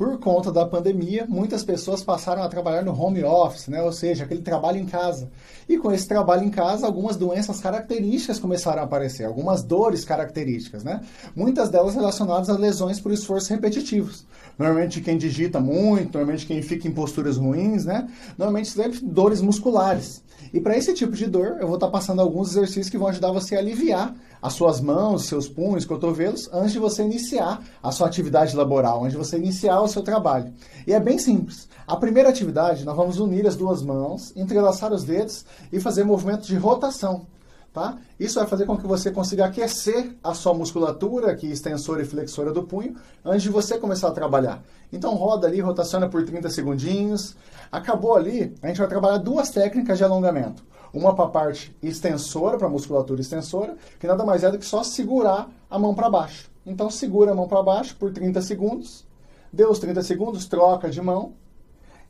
por conta da pandemia, muitas pessoas passaram a trabalhar no home office, né? ou seja, aquele trabalho em casa. E com esse trabalho em casa, algumas doenças características começaram a aparecer, algumas dores características, né? muitas delas relacionadas a lesões por esforços repetitivos. Normalmente quem digita muito, normalmente quem fica em posturas ruins, né? normalmente sempre dores musculares. E para esse tipo de dor, eu vou estar tá passando alguns exercícios que vão ajudar você a aliviar as suas mãos, seus punhos, cotovelos, antes de você iniciar a sua atividade laboral, antes de você iniciar o seu trabalho. E é bem simples. A primeira atividade, nós vamos unir as duas mãos, entrelaçar os dedos e fazer movimentos de rotação. Tá? Isso vai fazer com que você consiga aquecer a sua musculatura, aqui extensora e flexora do punho, antes de você começar a trabalhar. Então roda ali, rotaciona por 30 segundinhos. Acabou ali, a gente vai trabalhar duas técnicas de alongamento. Uma para a parte extensora, para a musculatura extensora, que nada mais é do que só segurar a mão para baixo. Então segura a mão para baixo por 30 segundos, deu os 30 segundos, troca de mão,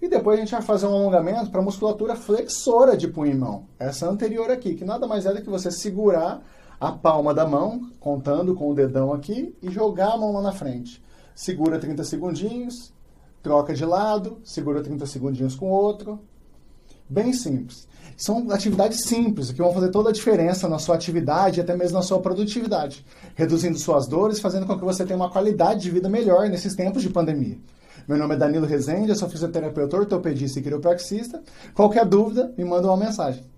e depois a gente vai fazer um alongamento para musculatura flexora de punho e mão. Essa anterior aqui, que nada mais é do que você segurar a palma da mão, contando com o dedão aqui, e jogar a mão lá na frente. Segura 30 segundinhos, troca de lado, segura 30 segundinhos com o outro. Bem simples. São atividades simples que vão fazer toda a diferença na sua atividade e até mesmo na sua produtividade, reduzindo suas dores, fazendo com que você tenha uma qualidade de vida melhor nesses tempos de pandemia. Meu nome é Danilo Rezende, eu sou fisioterapeuta ortopedista e quiropraxista. Qualquer dúvida, me manda uma mensagem.